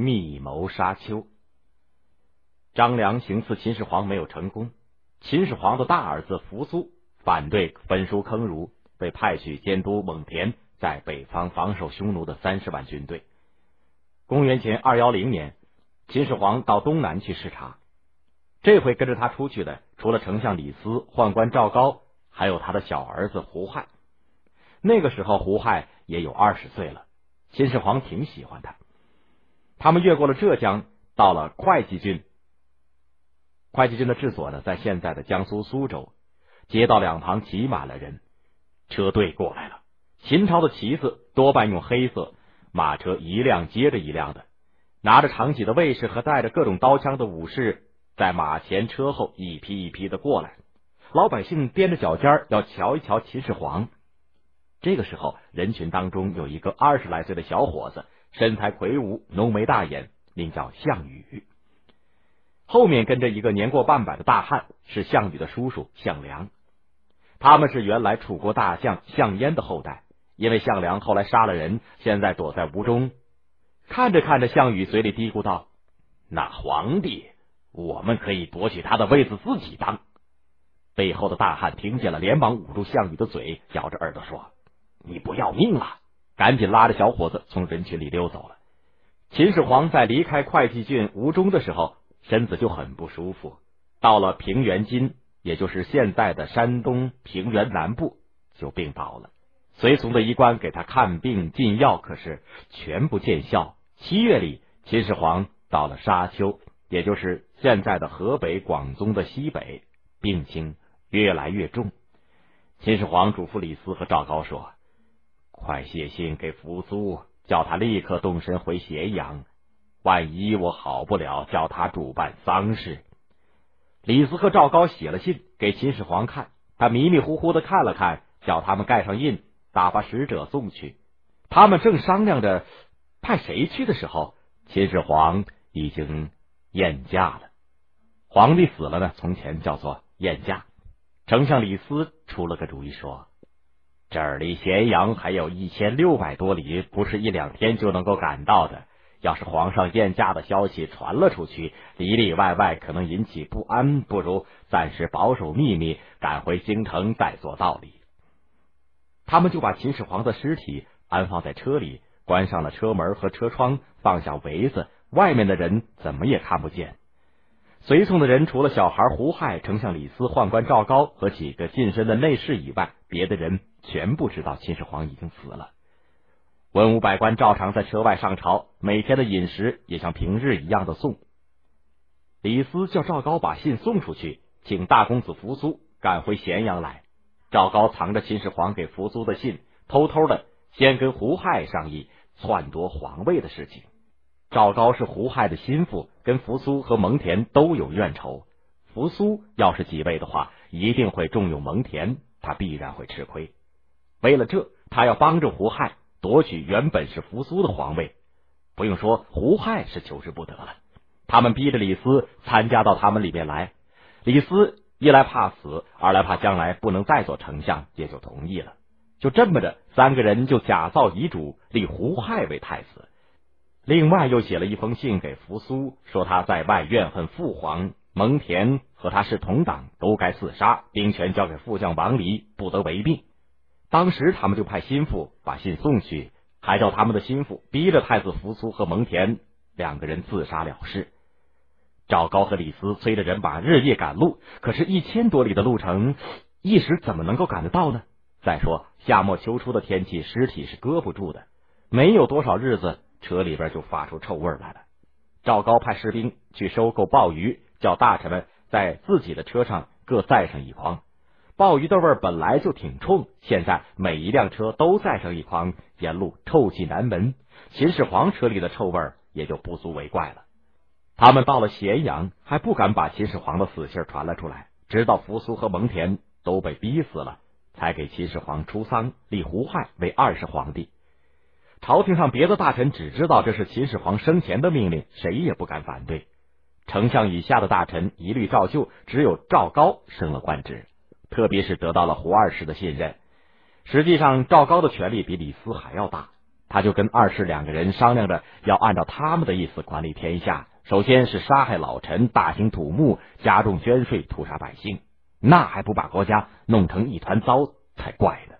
密谋沙丘。张良行刺秦始皇没有成功，秦始皇的大儿子扶苏反对焚书坑儒，被派去监督蒙恬在北方防守匈奴的三十万军队。公元前二幺零年，秦始皇到东南去视察，这回跟着他出去的，除了丞相李斯、宦官赵高，还有他的小儿子胡亥。那个时候，胡亥也有二十岁了。秦始皇挺喜欢他。他们越过了浙江，到了会稽郡。会稽郡的治所呢，在现在的江苏苏州。街道两旁挤满了人，车队过来了。秦朝的旗子多半用黑色，马车一辆接着一辆的，拿着长戟的卫士和带着各种刀枪的武士，在马前车后一批一批的过来。老百姓踮着脚尖要瞧一瞧秦始皇。这个时候，人群当中有一个二十来岁的小伙子，身材魁梧，浓眉大眼，名叫项羽。后面跟着一个年过半百的大汉，是项羽的叔叔项梁。他们是原来楚国大将项燕的后代，因为项梁后来杀了人，现在躲在吴中。看着看着，项羽嘴里嘀咕道：“那皇帝，我们可以夺取他的位子自己当。”背后的大汉听见了，连忙捂住项羽的嘴，咬着耳朵说。你不要命了！赶紧拉着小伙子从人群里溜走了。秦始皇在离开会稽郡吴中的时候，身子就很不舒服。到了平原津，也就是现在的山东平原南部，就病倒了。随从的医官给他看病进药，可是全不见效。七月里，秦始皇到了沙丘，也就是现在的河北、广宗的西北，病情越来越重。秦始皇嘱咐李斯和赵高说。快写信给扶苏，叫他立刻动身回咸阳。万一我好不了，叫他主办丧事。李斯和赵高写了信给秦始皇看，他迷迷糊糊的看了看，叫他们盖上印，打发使者送去。他们正商量着派谁去的时候，秦始皇已经宴驾了。皇帝死了呢，从前叫做宴驾。丞相李斯出了个主意，说。这儿离咸阳还有一千六百多里，不是一两天就能够赶到的。要是皇上宴驾的消息传了出去，里里外外可能引起不安，不如暂时保守秘密，赶回京城再做道理。他们就把秦始皇的尸体安放在车里，关上了车门和车窗，放下围子，外面的人怎么也看不见。随从的人除了小孩胡亥、丞相李斯、宦官赵高和几个近身的内侍以外，别的人。全部知道秦始皇已经死了，文武百官照常在车外上朝，每天的饮食也像平日一样的送。李斯叫赵高把信送出去，请大公子扶苏赶回咸阳来。赵高藏着秦始皇给扶苏的信，偷偷的先跟胡亥商议篡夺皇位的事情。赵高是胡亥的心腹，跟扶苏和蒙恬都有怨仇。扶苏要是继位的话，一定会重用蒙恬，他必然会吃亏。为了这，他要帮着胡亥夺取原本是扶苏的皇位。不用说，胡亥是求之不得了。他们逼着李斯参加到他们里面来。李斯一来怕死，二来怕将来不能再做丞相，也就同意了。就这么着，三个人就假造遗嘱，立胡亥为太子。另外又写了一封信给扶苏，说他在外怨恨父皇，蒙恬和他是同党，都该自杀，兵权交给副将王离，不得违命。当时他们就派心腹把信送去，还叫他们的心腹逼着太子扶苏和蒙恬两个人自杀了事。赵高和李斯催着人马日夜赶路，可是，一千多里的路程，一时怎么能够赶得到呢？再说夏末秋初的天气，尸体是搁不住的，没有多少日子，车里边就发出臭味来了。赵高派士兵去收购鲍鱼，叫大臣们在自己的车上各载上一筐。鲍鱼的味儿本来就挺冲，现在每一辆车都载上一筐，沿路臭气难闻。秦始皇车里的臭味也就不足为怪了。他们到了咸阳，还不敢把秦始皇的死信传了出来，直到扶苏和蒙恬都被逼死了，才给秦始皇出丧，立胡亥为二世皇帝。朝廷上别的大臣只知道这是秦始皇生前的命令，谁也不敢反对。丞相以下的大臣一律照旧，只有赵高升了官职。特别是得到了胡二世的信任，实际上赵高的权力比李斯还要大。他就跟二世两个人商量着，要按照他们的意思管理天下。首先是杀害老臣，大兴土木，加重捐税，屠杀百姓，那还不把国家弄成一团糟才怪呢。